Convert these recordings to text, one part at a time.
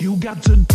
You got to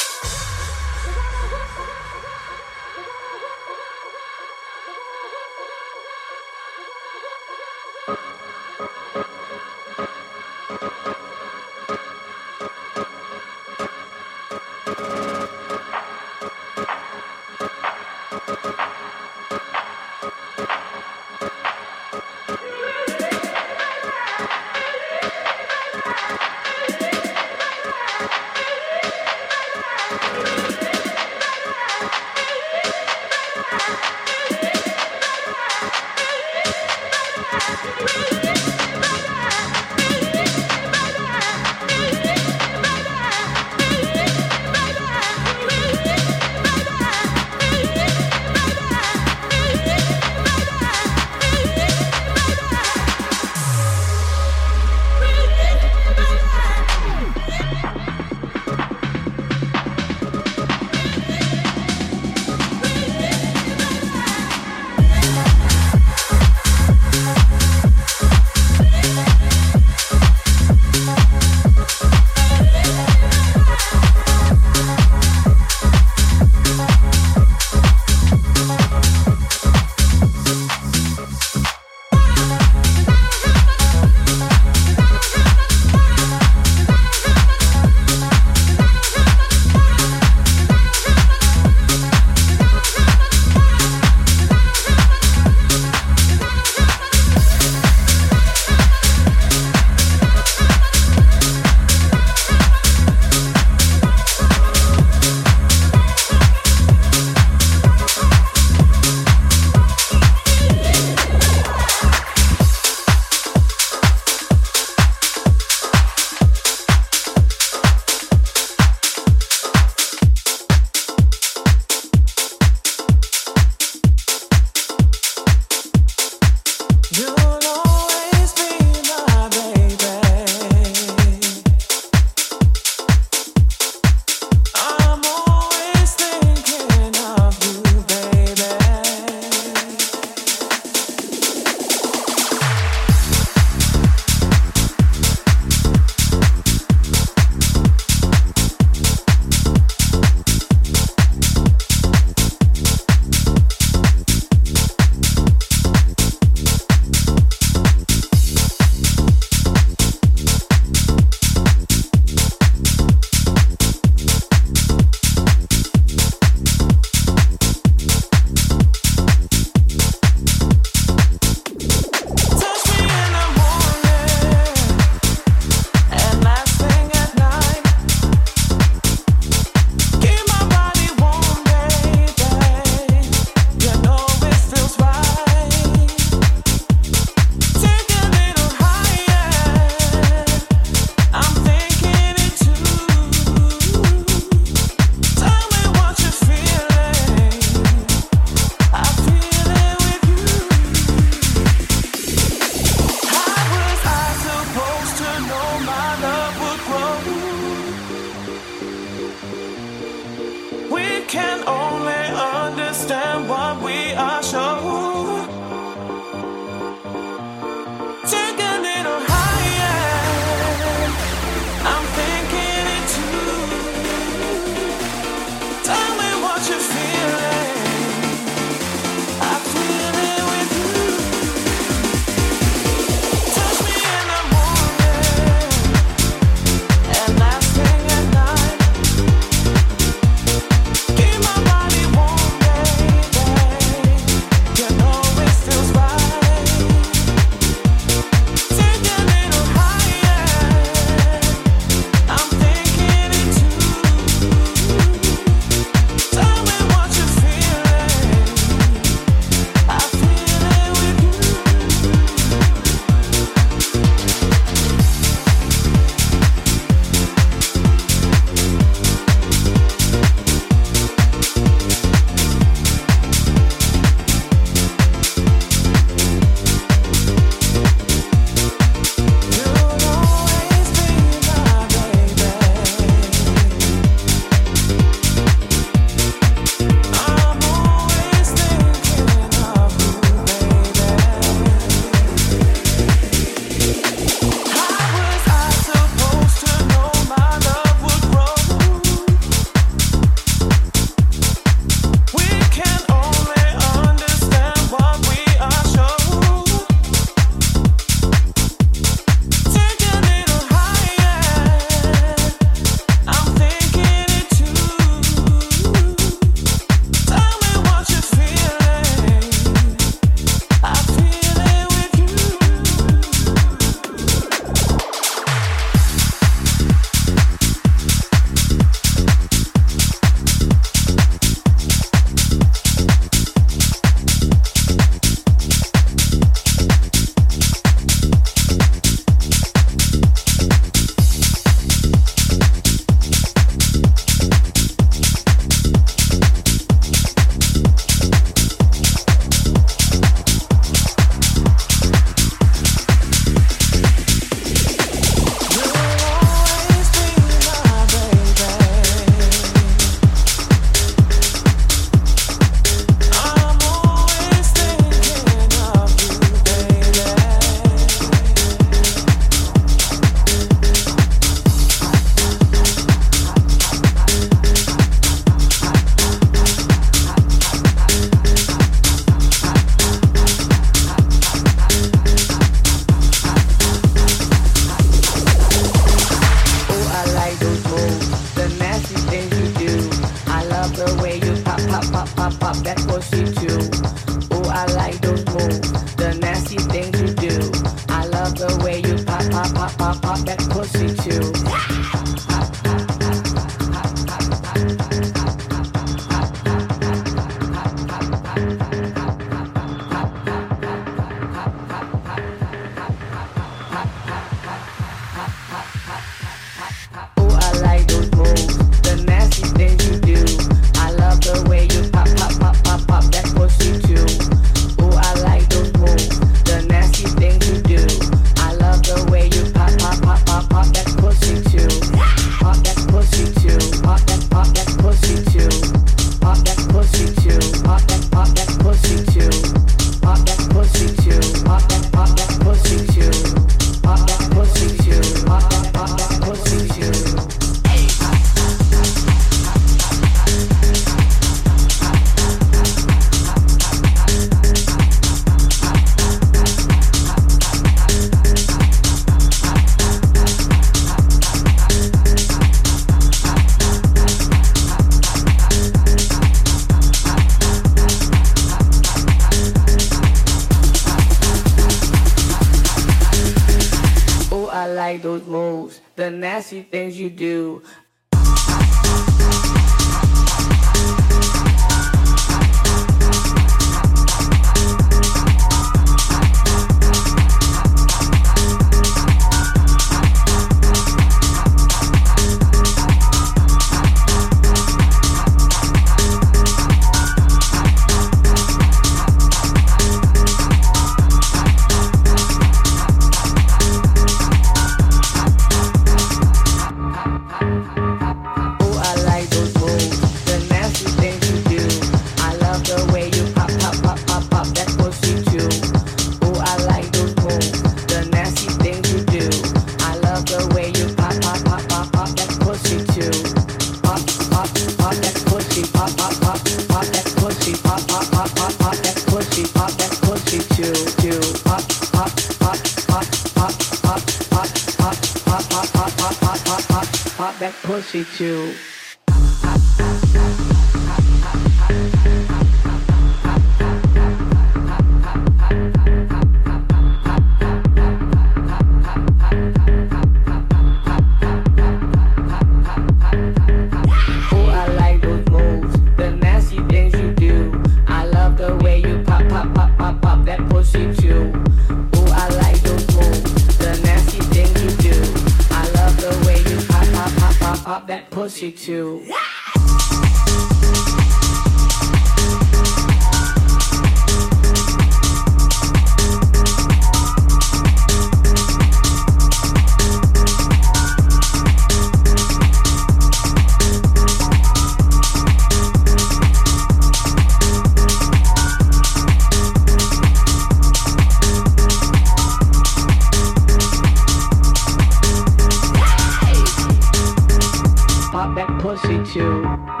that pussy too.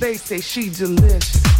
They say she delicious.